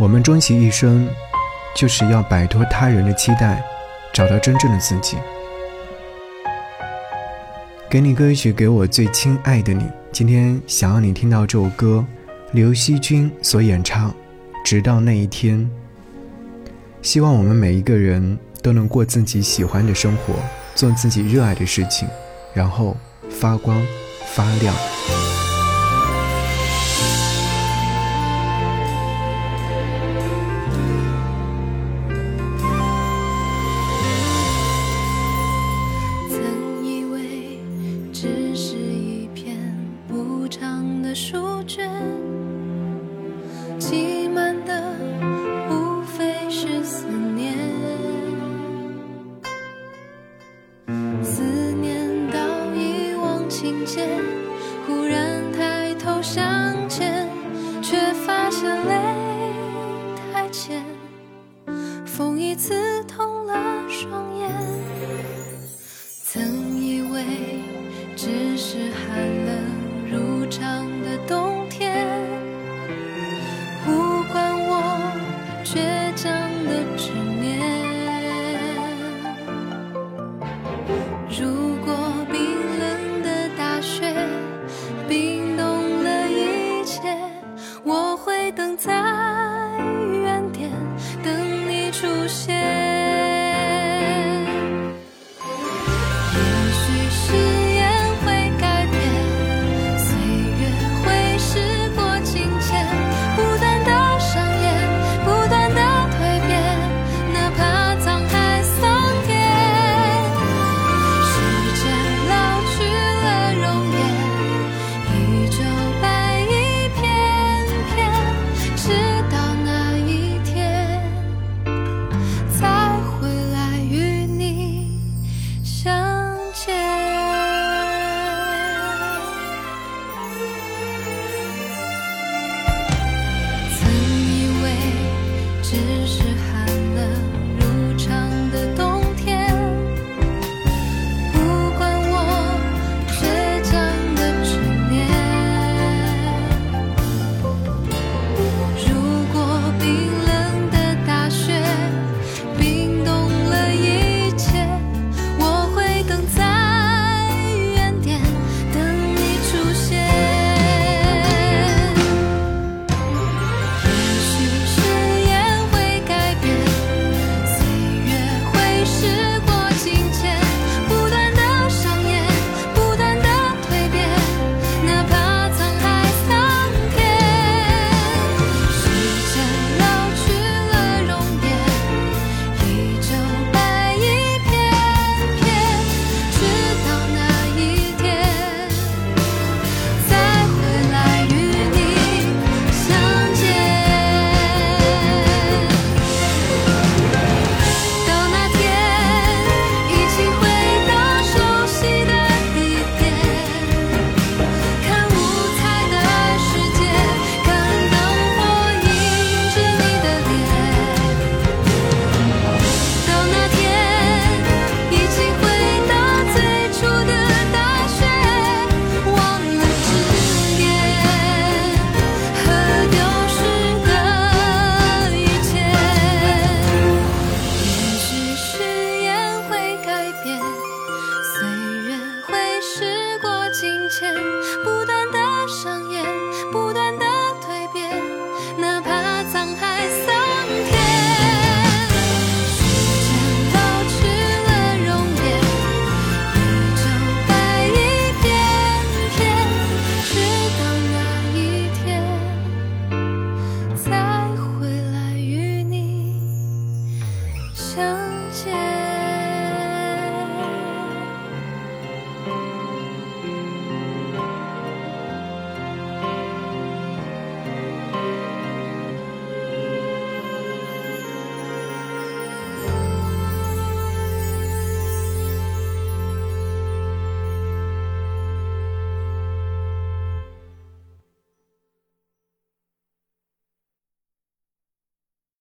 我们终其一生，就是要摆脱他人的期待，找到真正的自己。给你歌曲，给我最亲爱的你。今天想要你听到这首歌，刘惜君所演唱《直到那一天》。希望我们每一个人都能过自己喜欢的生活，做自己热爱的事情，然后发光发亮。风已刺痛了双眼。曾以为只是寒冷如常的冬天，无关我倔强的执念。如果冰冷的大雪冰冻了一切，我会等在，些